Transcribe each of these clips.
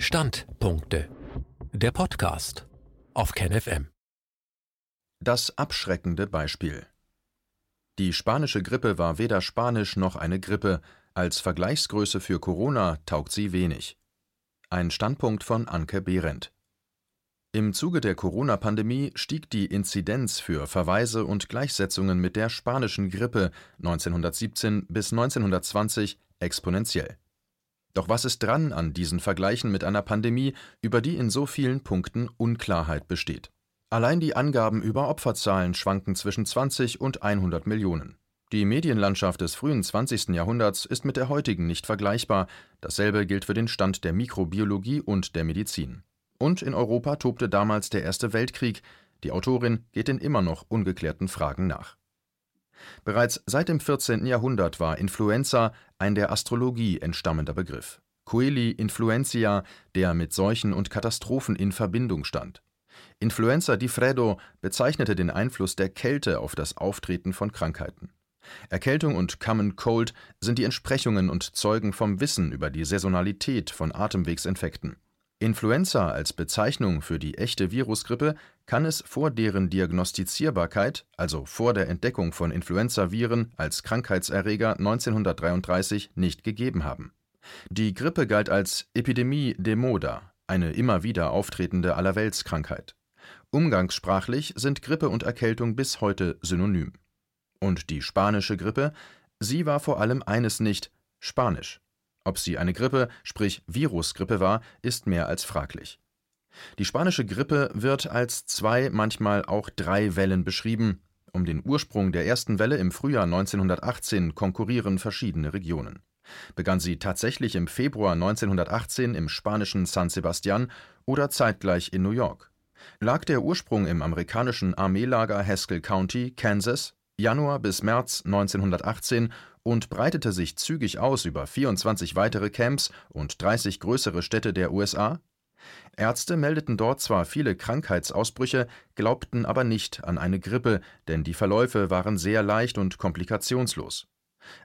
Standpunkte. Der Podcast auf KenFM. Das abschreckende Beispiel. Die spanische Grippe war weder spanisch noch eine Grippe. Als Vergleichsgröße für Corona taugt sie wenig. Ein Standpunkt von Anke Behrendt. Im Zuge der Corona-Pandemie stieg die Inzidenz für Verweise und Gleichsetzungen mit der spanischen Grippe 1917 bis 1920 exponentiell. Doch was ist dran an diesen Vergleichen mit einer Pandemie, über die in so vielen Punkten Unklarheit besteht? Allein die Angaben über Opferzahlen schwanken zwischen 20 und 100 Millionen. Die Medienlandschaft des frühen 20. Jahrhunderts ist mit der heutigen nicht vergleichbar. Dasselbe gilt für den Stand der Mikrobiologie und der Medizin. Und in Europa tobte damals der Erste Weltkrieg. Die Autorin geht den immer noch ungeklärten Fragen nach. Bereits seit dem 14. Jahrhundert war Influenza ein der Astrologie entstammender Begriff. Coeli influentia, der mit Seuchen und Katastrophen in Verbindung stand. Influenza di Freddo bezeichnete den Einfluss der Kälte auf das Auftreten von Krankheiten. Erkältung und Common Cold sind die Entsprechungen und zeugen vom Wissen über die Saisonalität von Atemwegsinfekten. Influenza als Bezeichnung für die echte Virusgrippe kann es vor deren Diagnostizierbarkeit, also vor der Entdeckung von Influenzaviren als Krankheitserreger 1933 nicht gegeben haben. Die Grippe galt als Epidemie de moda, eine immer wieder auftretende Allerweltskrankheit. Umgangssprachlich sind Grippe und Erkältung bis heute synonym. Und die spanische Grippe, sie war vor allem eines nicht, Spanisch. Ob sie eine Grippe, sprich Virusgrippe war, ist mehr als fraglich. Die spanische Grippe wird als zwei, manchmal auch drei Wellen beschrieben. Um den Ursprung der ersten Welle im Frühjahr 1918 konkurrieren verschiedene Regionen. Begann sie tatsächlich im Februar 1918 im spanischen San Sebastian oder zeitgleich in New York? Lag der Ursprung im amerikanischen Armeelager Haskell County, Kansas, Januar bis März 1918 und breitete sich zügig aus über 24 weitere Camps und 30 größere Städte der USA? Ärzte meldeten dort zwar viele Krankheitsausbrüche, glaubten aber nicht an eine Grippe, denn die Verläufe waren sehr leicht und komplikationslos.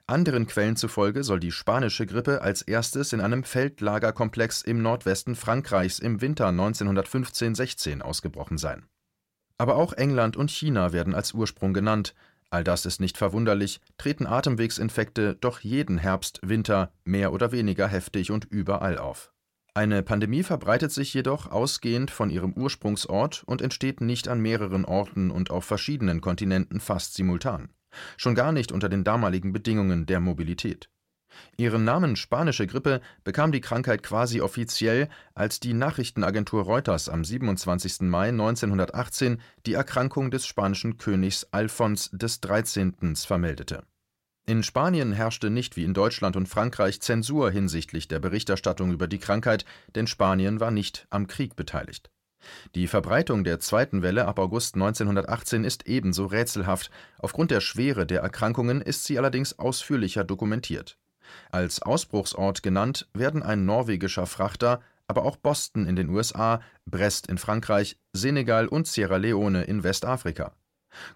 Anderen Quellen zufolge soll die spanische Grippe als erstes in einem Feldlagerkomplex im Nordwesten Frankreichs im Winter 1915-16 ausgebrochen sein. Aber auch England und China werden als Ursprung genannt, All das ist nicht verwunderlich, treten Atemwegsinfekte doch jeden Herbst, Winter mehr oder weniger heftig und überall auf. Eine Pandemie verbreitet sich jedoch ausgehend von ihrem Ursprungsort und entsteht nicht an mehreren Orten und auf verschiedenen Kontinenten fast simultan. Schon gar nicht unter den damaligen Bedingungen der Mobilität. Ihren Namen spanische Grippe bekam die Krankheit quasi offiziell, als die Nachrichtenagentur Reuters am 27. Mai 1918 die Erkrankung des spanischen Königs Alfons XIII. vermeldete. In Spanien herrschte nicht wie in Deutschland und Frankreich Zensur hinsichtlich der Berichterstattung über die Krankheit, denn Spanien war nicht am Krieg beteiligt. Die Verbreitung der zweiten Welle ab August 1918 ist ebenso rätselhaft, aufgrund der Schwere der Erkrankungen ist sie allerdings ausführlicher dokumentiert. Als Ausbruchsort genannt werden ein norwegischer Frachter, aber auch Boston in den USA, Brest in Frankreich, Senegal und Sierra Leone in Westafrika.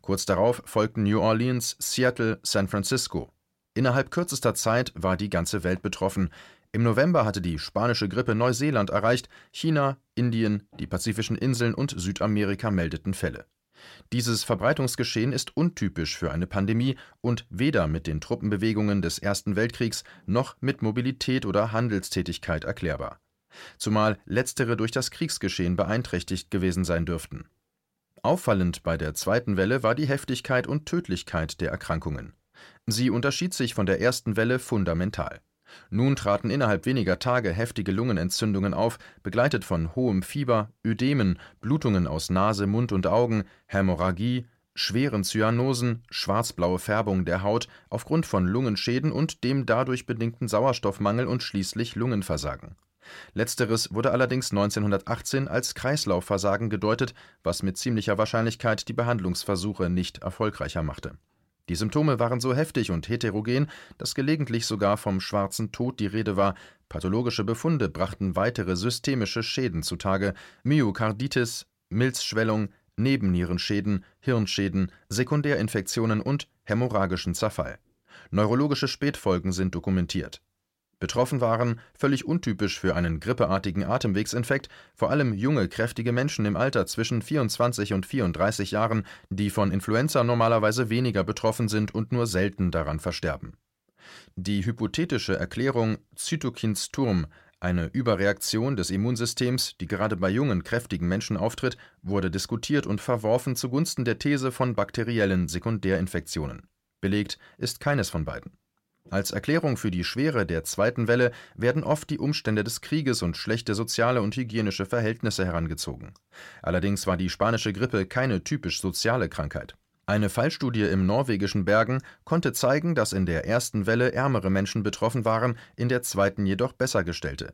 Kurz darauf folgten New Orleans, Seattle, San Francisco. Innerhalb kürzester Zeit war die ganze Welt betroffen. Im November hatte die spanische Grippe Neuseeland erreicht, China, Indien, die pazifischen Inseln und Südamerika meldeten Fälle. Dieses Verbreitungsgeschehen ist untypisch für eine Pandemie und weder mit den Truppenbewegungen des Ersten Weltkriegs noch mit Mobilität oder Handelstätigkeit erklärbar. Zumal letztere durch das Kriegsgeschehen beeinträchtigt gewesen sein dürften. Auffallend bei der zweiten Welle war die Heftigkeit und Tödlichkeit der Erkrankungen. Sie unterschied sich von der ersten Welle fundamental. Nun traten innerhalb weniger Tage heftige Lungenentzündungen auf, begleitet von hohem Fieber, Ödemen, Blutungen aus Nase, Mund und Augen, Hämorrhagie, schweren Cyanosen, schwarzblaue Färbung der Haut aufgrund von Lungenschäden und dem dadurch bedingten Sauerstoffmangel und schließlich Lungenversagen. Letzteres wurde allerdings 1918 als Kreislaufversagen gedeutet, was mit ziemlicher Wahrscheinlichkeit die Behandlungsversuche nicht erfolgreicher machte die Symptome waren so heftig und heterogen, dass gelegentlich sogar vom schwarzen Tod die Rede war. Pathologische Befunde brachten weitere systemische Schäden zutage: Myokarditis, Milzschwellung, Nebennierenschäden, Hirnschäden, Sekundärinfektionen und hämorrhagischen Zerfall. Neurologische Spätfolgen sind dokumentiert. Betroffen waren, völlig untypisch für einen grippeartigen Atemwegsinfekt, vor allem junge, kräftige Menschen im Alter zwischen 24 und 34 Jahren, die von Influenza normalerweise weniger betroffen sind und nur selten daran versterben. Die hypothetische Erklärung Zytokinsturm, eine Überreaktion des Immunsystems, die gerade bei jungen, kräftigen Menschen auftritt, wurde diskutiert und verworfen zugunsten der These von bakteriellen Sekundärinfektionen. Belegt ist keines von beiden. Als Erklärung für die Schwere der zweiten Welle werden oft die Umstände des Krieges und schlechte soziale und hygienische Verhältnisse herangezogen. Allerdings war die spanische Grippe keine typisch soziale Krankheit. Eine Fallstudie im norwegischen Bergen konnte zeigen, dass in der ersten Welle ärmere Menschen betroffen waren, in der zweiten jedoch bessergestellte.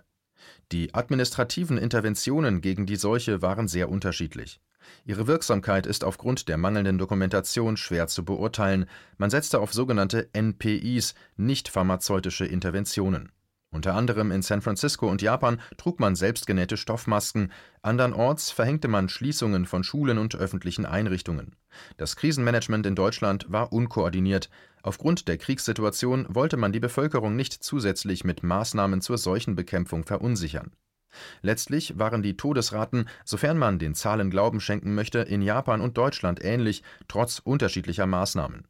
Die administrativen Interventionen gegen die Seuche waren sehr unterschiedlich. Ihre Wirksamkeit ist aufgrund der mangelnden Dokumentation schwer zu beurteilen, man setzte auf sogenannte NPIs (nicht-pharmazeutische Interventionen). Unter anderem in San Francisco und Japan trug man selbstgenähte Stoffmasken, andernorts verhängte man Schließungen von Schulen und öffentlichen Einrichtungen. Das Krisenmanagement in Deutschland war unkoordiniert, aufgrund der Kriegssituation wollte man die Bevölkerung nicht zusätzlich mit Maßnahmen zur Seuchenbekämpfung verunsichern Letztlich waren die Todesraten, sofern man den Zahlen Glauben schenken möchte, in Japan und Deutschland ähnlich, trotz unterschiedlicher Maßnahmen.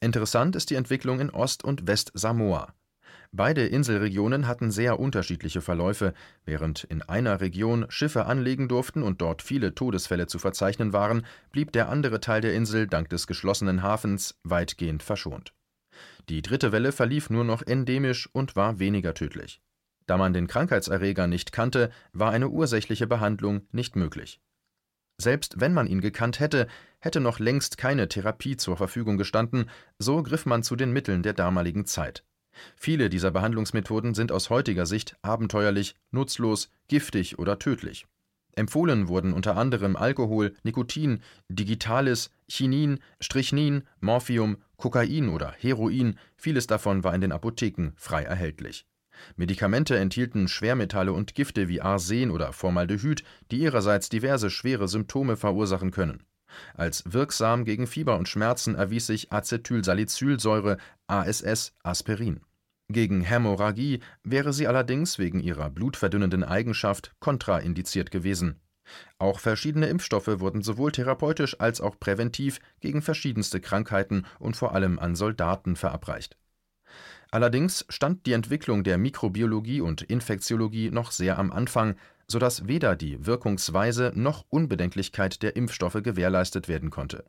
Interessant ist die Entwicklung in Ost und West-Samoa. Beide Inselregionen hatten sehr unterschiedliche Verläufe, während in einer Region Schiffe anlegen durften und dort viele Todesfälle zu verzeichnen waren, blieb der andere Teil der Insel dank des geschlossenen Hafens weitgehend verschont. Die dritte Welle verlief nur noch endemisch und war weniger tödlich. Da man den Krankheitserreger nicht kannte, war eine ursächliche Behandlung nicht möglich. Selbst wenn man ihn gekannt hätte, hätte noch längst keine Therapie zur Verfügung gestanden, so griff man zu den Mitteln der damaligen Zeit. Viele dieser Behandlungsmethoden sind aus heutiger Sicht abenteuerlich, nutzlos, giftig oder tödlich. Empfohlen wurden unter anderem Alkohol, Nikotin, Digitalis, Chinin, Strychnin, Morphium, Kokain oder Heroin, vieles davon war in den Apotheken frei erhältlich. Medikamente enthielten Schwermetalle und Gifte wie Arsen oder Formaldehyd, die ihrerseits diverse schwere Symptome verursachen können. Als wirksam gegen Fieber und Schmerzen erwies sich Acetylsalicylsäure (ASS) Aspirin. Gegen Hämorrhagie wäre sie allerdings wegen ihrer blutverdünnenden Eigenschaft kontraindiziert gewesen. Auch verschiedene Impfstoffe wurden sowohl therapeutisch als auch präventiv gegen verschiedenste Krankheiten und vor allem an Soldaten verabreicht Allerdings stand die Entwicklung der Mikrobiologie und Infektiologie noch sehr am Anfang, so dass weder die Wirkungsweise noch Unbedenklichkeit der Impfstoffe gewährleistet werden konnte.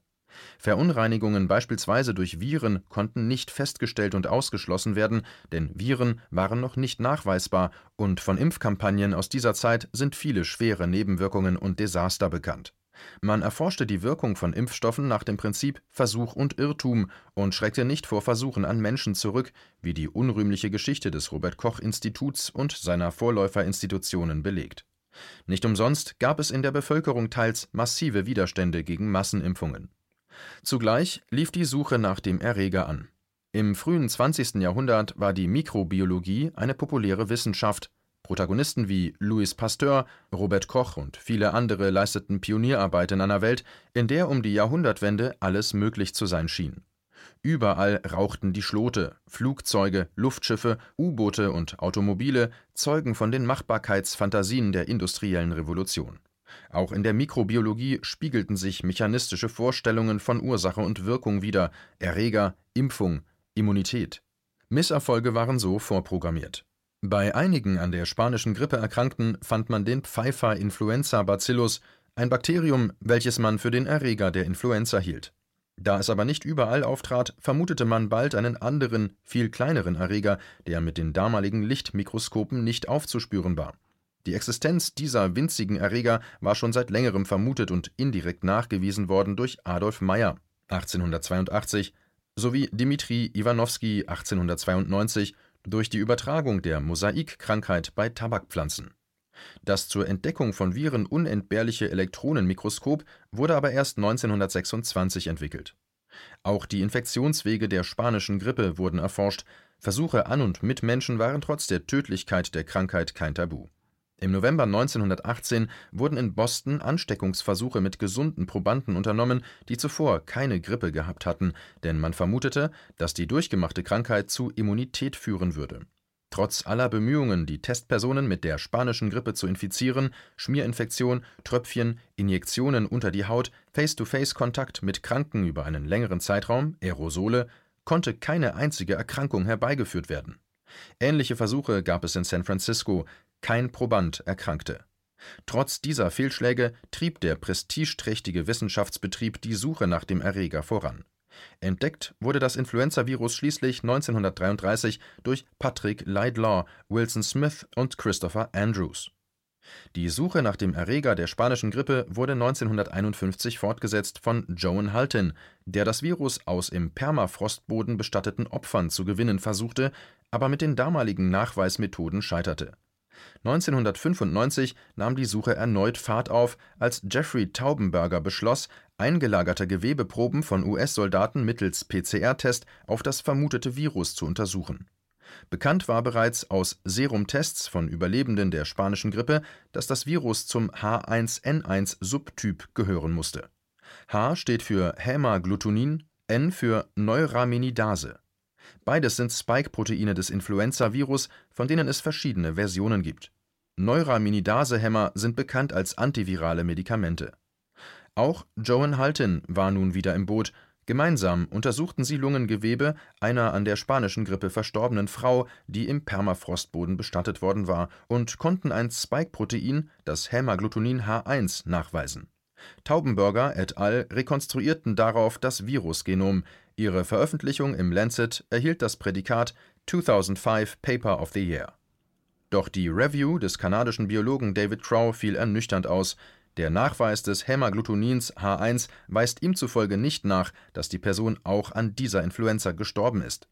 Verunreinigungen beispielsweise durch Viren konnten nicht festgestellt und ausgeschlossen werden, denn Viren waren noch nicht nachweisbar, und von Impfkampagnen aus dieser Zeit sind viele schwere Nebenwirkungen und Desaster bekannt man erforschte die Wirkung von Impfstoffen nach dem Prinzip Versuch und Irrtum und schreckte nicht vor Versuchen an Menschen zurück, wie die unrühmliche Geschichte des Robert Koch Instituts und seiner Vorläuferinstitutionen belegt. Nicht umsonst gab es in der Bevölkerung teils massive Widerstände gegen Massenimpfungen. Zugleich lief die Suche nach dem Erreger an. Im frühen 20. Jahrhundert war die Mikrobiologie eine populäre Wissenschaft Protagonisten wie Louis Pasteur, Robert Koch und viele andere leisteten Pionierarbeit in einer Welt, in der um die Jahrhundertwende alles möglich zu sein schien. Überall rauchten die Schlote, Flugzeuge, Luftschiffe, U-Boote und Automobile zeugen von den Machbarkeitsfantasien der industriellen Revolution. Auch in der Mikrobiologie spiegelten sich mechanistische Vorstellungen von Ursache und Wirkung wider, Erreger, Impfung, Immunität. Misserfolge waren so vorprogrammiert. Bei einigen an der spanischen Grippe Erkrankten fand man den Pfeiffer-Influenza-Bacillus, ein Bakterium, welches man für den Erreger der Influenza hielt. Da es aber nicht überall auftrat, vermutete man bald einen anderen, viel kleineren Erreger, der mit den damaligen Lichtmikroskopen nicht aufzuspüren war. Die Existenz dieser winzigen Erreger war schon seit längerem vermutet und indirekt nachgewiesen worden durch Adolf Meyer (1882) sowie Dmitri Iwanowski (1892) durch die Übertragung der Mosaikkrankheit bei Tabakpflanzen. Das zur Entdeckung von Viren unentbehrliche Elektronenmikroskop wurde aber erst 1926 entwickelt. Auch die Infektionswege der spanischen Grippe wurden erforscht, Versuche an und mit Menschen waren trotz der Tödlichkeit der Krankheit kein Tabu im November 1918 wurden in Boston Ansteckungsversuche mit gesunden Probanden unternommen, die zuvor keine Grippe gehabt hatten, denn man vermutete, dass die durchgemachte Krankheit zu Immunität führen würde. Trotz aller Bemühungen, die Testpersonen mit der spanischen Grippe zu infizieren, Schmierinfektion, Tröpfchen, Injektionen unter die Haut, Face-to-Face-Kontakt mit Kranken über einen längeren Zeitraum, Aerosole, konnte keine einzige Erkrankung herbeigeführt werden. Ähnliche Versuche gab es in San Francisco, kein Proband erkrankte. Trotz dieser Fehlschläge trieb der prestigeträchtige Wissenschaftsbetrieb die Suche nach dem Erreger voran. Entdeckt wurde das Influenzavirus schließlich 1933 durch Patrick Laidlaw, Wilson Smith und Christopher Andrews. Die Suche nach dem Erreger der spanischen Grippe wurde 1951 fortgesetzt von Joan Halton, der das Virus aus im Permafrostboden bestatteten Opfern zu gewinnen versuchte, aber mit den damaligen Nachweismethoden scheiterte 1995 nahm die Suche erneut Fahrt auf, als Jeffrey Taubenberger beschloss, eingelagerte Gewebeproben von US-Soldaten mittels PCR-Test auf das vermutete Virus zu untersuchen. Bekannt war bereits aus Serumtests von Überlebenden der spanischen Grippe, dass das Virus zum H1N1-Subtyp gehören musste. H steht für Hämagglutinin, N für Neuraminidase Beides sind Spike-Proteine des Influenza-Virus, von denen es verschiedene Versionen gibt. Neuraminidase-Hämmer sind bekannt als antivirale Medikamente. Auch Joan Halton war nun wieder im Boot. Gemeinsam untersuchten sie Lungengewebe einer an der spanischen Grippe verstorbenen Frau, die im Permafrostboden bestattet worden war, und konnten ein Spike-Protein, das Hämagglutinin H1, nachweisen. Taubenberger et al. rekonstruierten darauf das Virusgenom, Ihre Veröffentlichung im Lancet erhielt das Prädikat 2005 Paper of the Year. Doch die Review des kanadischen Biologen David Crow fiel ernüchternd aus. Der Nachweis des Hämagglutinins H1 weist ihm zufolge nicht nach, dass die Person auch an dieser Influenza gestorben ist.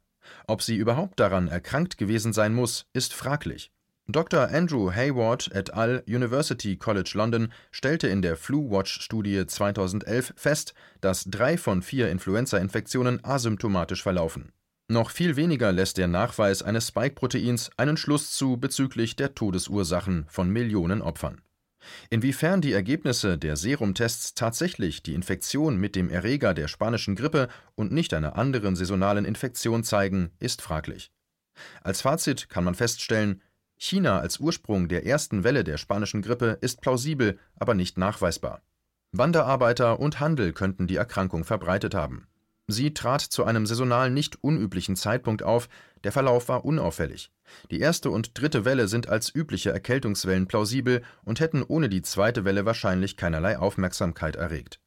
Ob sie überhaupt daran erkrankt gewesen sein muss, ist fraglich Dr. Andrew Hayward et al. University College London stellte in der Flu-Watch-Studie 2011 fest, dass drei von vier Influenza-Infektionen asymptomatisch verlaufen. Noch viel weniger lässt der Nachweis eines Spike-Proteins einen Schluss zu bezüglich der Todesursachen von Millionen Opfern. Inwiefern die Ergebnisse der Serumtests tatsächlich die Infektion mit dem Erreger der spanischen Grippe und nicht einer anderen saisonalen Infektion zeigen, ist fraglich. Als Fazit kann man feststellen, China als Ursprung der ersten Welle der spanischen Grippe ist plausibel, aber nicht nachweisbar. Wanderarbeiter und Handel könnten die Erkrankung verbreitet haben. Sie trat zu einem saisonal nicht unüblichen Zeitpunkt auf, der Verlauf war unauffällig. Die erste und dritte Welle sind als übliche Erkältungswellen plausibel und hätten ohne die zweite Welle wahrscheinlich keinerlei Aufmerksamkeit erregt.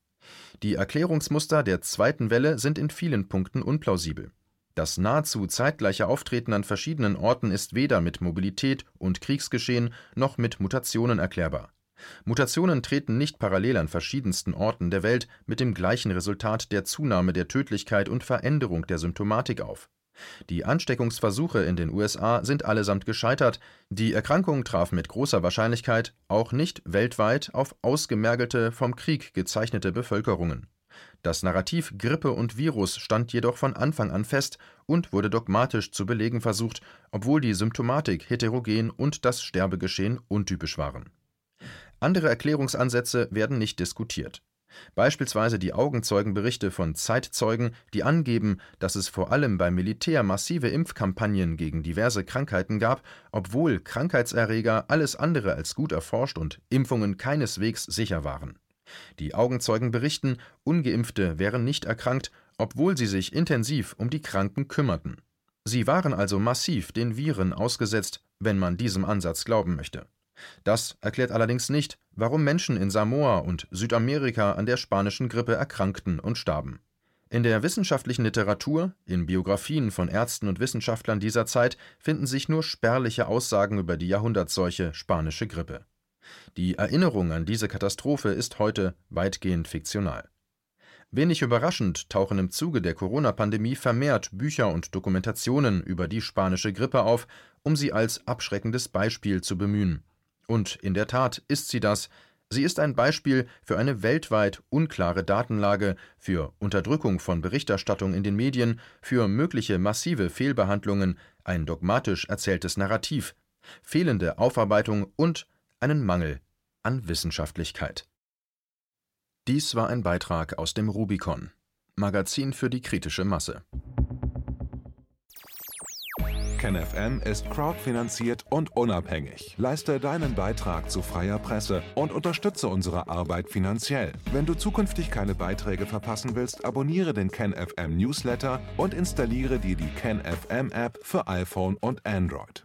Die Erklärungsmuster der zweiten Welle sind in vielen Punkten unplausibel. Das nahezu zeitgleiche Auftreten an verschiedenen Orten ist weder mit Mobilität und Kriegsgeschehen noch mit Mutationen erklärbar. Mutationen treten nicht parallel an verschiedensten Orten der Welt mit dem gleichen Resultat der Zunahme der Tödlichkeit und Veränderung der Symptomatik auf. Die Ansteckungsversuche in den USA sind allesamt gescheitert, die Erkrankung traf mit großer Wahrscheinlichkeit auch nicht weltweit auf ausgemergelte, vom Krieg gezeichnete Bevölkerungen das Narrativ Grippe und Virus stand jedoch von Anfang an fest und wurde dogmatisch zu belegen versucht, obwohl die Symptomatik heterogen und das Sterbegeschehen untypisch waren. Andere Erklärungsansätze werden nicht diskutiert. Beispielsweise die Augenzeugenberichte von Zeitzeugen, die angeben, dass es vor allem beim Militär massive Impfkampagnen gegen diverse Krankheiten gab, obwohl Krankheitserreger alles andere als gut erforscht und Impfungen keineswegs sicher waren die Augenzeugen berichten, ungeimpfte wären nicht erkrankt, obwohl sie sich intensiv um die Kranken kümmerten. Sie waren also massiv den Viren ausgesetzt, wenn man diesem Ansatz glauben möchte. Das erklärt allerdings nicht, warum Menschen in Samoa und Südamerika an der spanischen Grippe erkrankten und starben. In der wissenschaftlichen Literatur, in Biografien von Ärzten und Wissenschaftlern dieser Zeit finden sich nur spärliche Aussagen über die Jahrhundertseuche spanische Grippe. Die Erinnerung an diese Katastrophe ist heute weitgehend fiktional. Wenig überraschend tauchen im Zuge der Corona-Pandemie vermehrt Bücher und Dokumentationen über die spanische Grippe auf, um sie als abschreckendes Beispiel zu bemühen. Und in der Tat ist sie das. Sie ist ein Beispiel für eine weltweit unklare Datenlage, für Unterdrückung von Berichterstattung in den Medien, für mögliche massive Fehlbehandlungen, ein dogmatisch erzähltes Narrativ, fehlende Aufarbeitung und einen Mangel an Wissenschaftlichkeit. Dies war ein Beitrag aus dem Rubicon, Magazin für die kritische Masse. KenFM ist crowdfinanziert und unabhängig. Leiste deinen Beitrag zu freier Presse und unterstütze unsere Arbeit finanziell. Wenn du zukünftig keine Beiträge verpassen willst, abonniere den KenFM Newsletter und installiere dir die KenFM App für iPhone und Android.